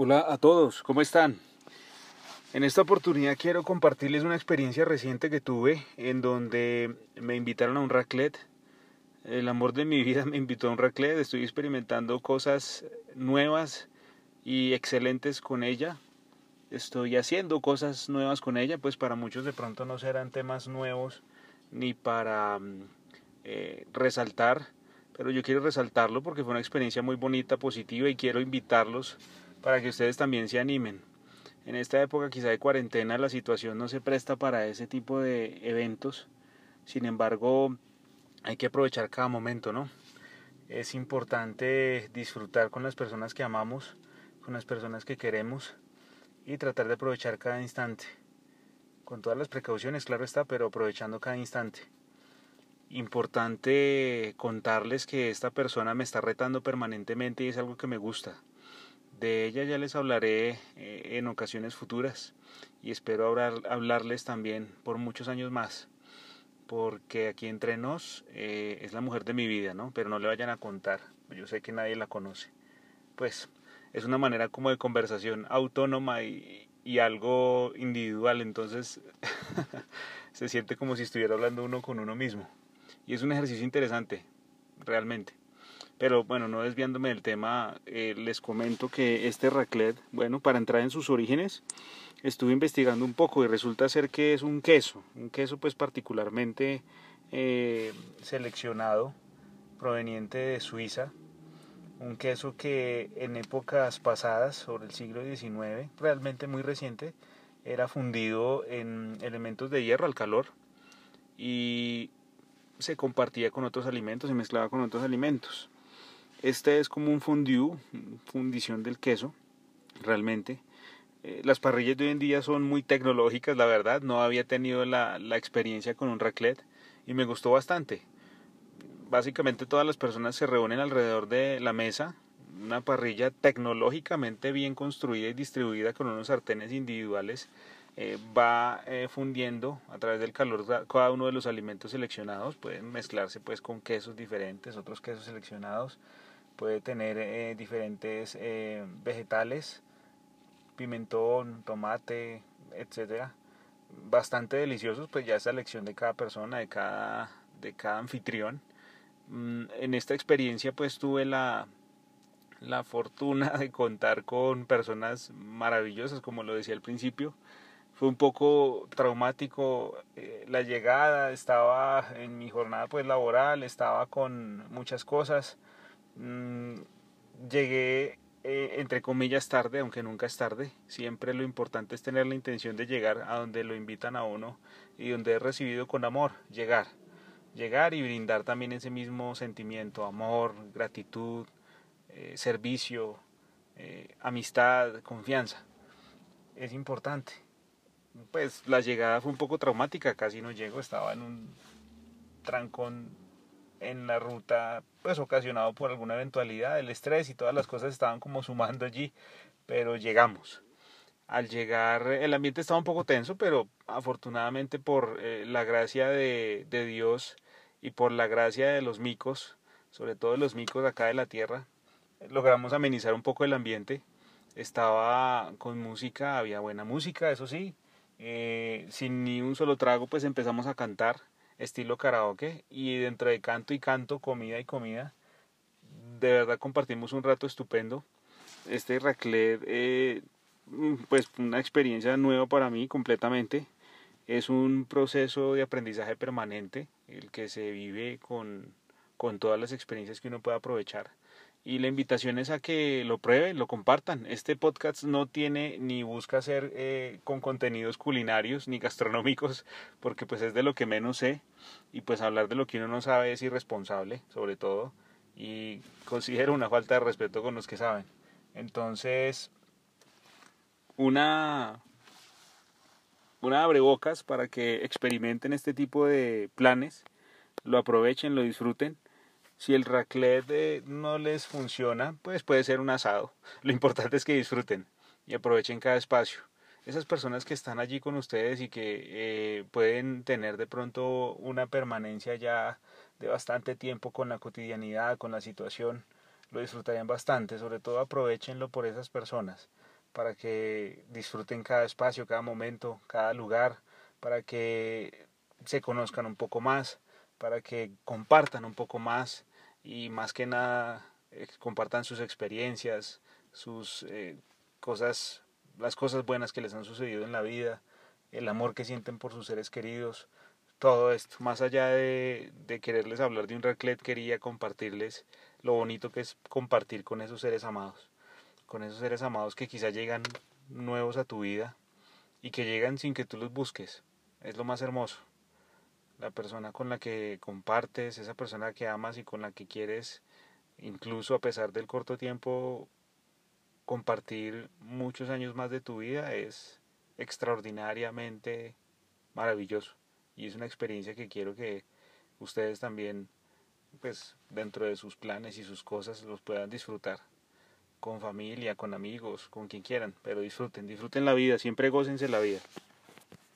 Hola a todos, ¿cómo están? En esta oportunidad quiero compartirles una experiencia reciente que tuve en donde me invitaron a un raclette. El amor de mi vida me invitó a un raclette, estoy experimentando cosas nuevas y excelentes con ella. Estoy haciendo cosas nuevas con ella, pues para muchos de pronto no serán temas nuevos ni para mm, eh, resaltar, pero yo quiero resaltarlo porque fue una experiencia muy bonita, positiva y quiero invitarlos para que ustedes también se animen. En esta época quizá de cuarentena la situación no se presta para ese tipo de eventos, sin embargo hay que aprovechar cada momento, ¿no? Es importante disfrutar con las personas que amamos, con las personas que queremos y tratar de aprovechar cada instante. Con todas las precauciones, claro está, pero aprovechando cada instante. Importante contarles que esta persona me está retando permanentemente y es algo que me gusta. De ella ya les hablaré eh, en ocasiones futuras y espero hablarles también por muchos años más, porque aquí entre nos eh, es la mujer de mi vida, ¿no? Pero no le vayan a contar, yo sé que nadie la conoce. Pues es una manera como de conversación autónoma y, y algo individual, entonces se siente como si estuviera hablando uno con uno mismo. Y es un ejercicio interesante, realmente. Pero bueno, no desviándome del tema, eh, les comento que este raclette, bueno, para entrar en sus orígenes, estuve investigando un poco y resulta ser que es un queso, un queso pues particularmente eh, seleccionado, proveniente de Suiza, un queso que en épocas pasadas, sobre el siglo XIX, realmente muy reciente, era fundido en elementos de hierro al calor y se compartía con otros alimentos, se mezclaba con otros alimentos. Este es como un fondue, fundición del queso, realmente. Eh, las parrillas de hoy en día son muy tecnológicas, la verdad. No había tenido la, la experiencia con un raclette y me gustó bastante. Básicamente todas las personas se reúnen alrededor de la mesa, una parrilla tecnológicamente bien construida y distribuida con unos sartenes individuales eh, va eh, fundiendo a través del calor cada uno de los alimentos seleccionados pueden mezclarse pues con quesos diferentes otros quesos seleccionados puede tener eh, diferentes eh, vegetales, pimentón, tomate, etcétera, bastante deliciosos, pues ya es la elección de cada persona, de cada, de cada anfitrión. Mm, en esta experiencia pues tuve la, la fortuna de contar con personas maravillosas, como lo decía al principio. Fue un poco traumático eh, la llegada, estaba en mi jornada pues laboral, estaba con muchas cosas Mm, llegué eh, entre comillas tarde, aunque nunca es tarde. Siempre lo importante es tener la intención de llegar a donde lo invitan a uno y donde he recibido con amor, llegar. Llegar y brindar también ese mismo sentimiento, amor, gratitud, eh, servicio, eh, amistad, confianza. Es importante. Pues la llegada fue un poco traumática, casi no llego, estaba en un trancón en la ruta, pues ocasionado por alguna eventualidad, el estrés y todas las cosas estaban como sumando allí, pero llegamos. Al llegar el ambiente estaba un poco tenso, pero afortunadamente por eh, la gracia de, de Dios y por la gracia de los micos, sobre todo los micos acá de la tierra, logramos amenizar un poco el ambiente. Estaba con música, había buena música, eso sí, eh, sin ni un solo trago, pues empezamos a cantar estilo karaoke y dentro de canto y canto, comida y comida, de verdad compartimos un rato estupendo. Este raclette, eh, pues una experiencia nueva para mí completamente. Es un proceso de aprendizaje permanente, el que se vive con, con todas las experiencias que uno puede aprovechar y la invitación es a que lo prueben, lo compartan. Este podcast no tiene ni busca ser eh, con contenidos culinarios ni gastronómicos, porque pues es de lo que menos sé y pues hablar de lo que uno no sabe es irresponsable, sobre todo, y considero una falta de respeto con los que saben. Entonces, una una abrebocas para que experimenten este tipo de planes, lo aprovechen, lo disfruten si el raclette no les funciona, pues puede ser un asado. Lo importante es que disfruten y aprovechen cada espacio. Esas personas que están allí con ustedes y que eh, pueden tener de pronto una permanencia ya de bastante tiempo con la cotidianidad, con la situación, lo disfrutarían bastante. Sobre todo aprovechenlo por esas personas. para que disfruten cada espacio, cada momento, cada lugar, para que se conozcan un poco más, para que compartan un poco más y más que nada eh, compartan sus experiencias, sus eh, cosas, las cosas buenas que les han sucedido en la vida, el amor que sienten por sus seres queridos, todo esto. Más allá de, de quererles hablar de un raclet, quería compartirles lo bonito que es compartir con esos seres amados, con esos seres amados que quizá llegan nuevos a tu vida y que llegan sin que tú los busques. Es lo más hermoso. La persona con la que compartes, esa persona que amas y con la que quieres, incluso a pesar del corto tiempo, compartir muchos años más de tu vida es extraordinariamente maravilloso y es una experiencia que quiero que ustedes también pues dentro de sus planes y sus cosas los puedan disfrutar con familia, con amigos, con quien quieran, pero disfruten, disfruten la vida, siempre gócense la vida.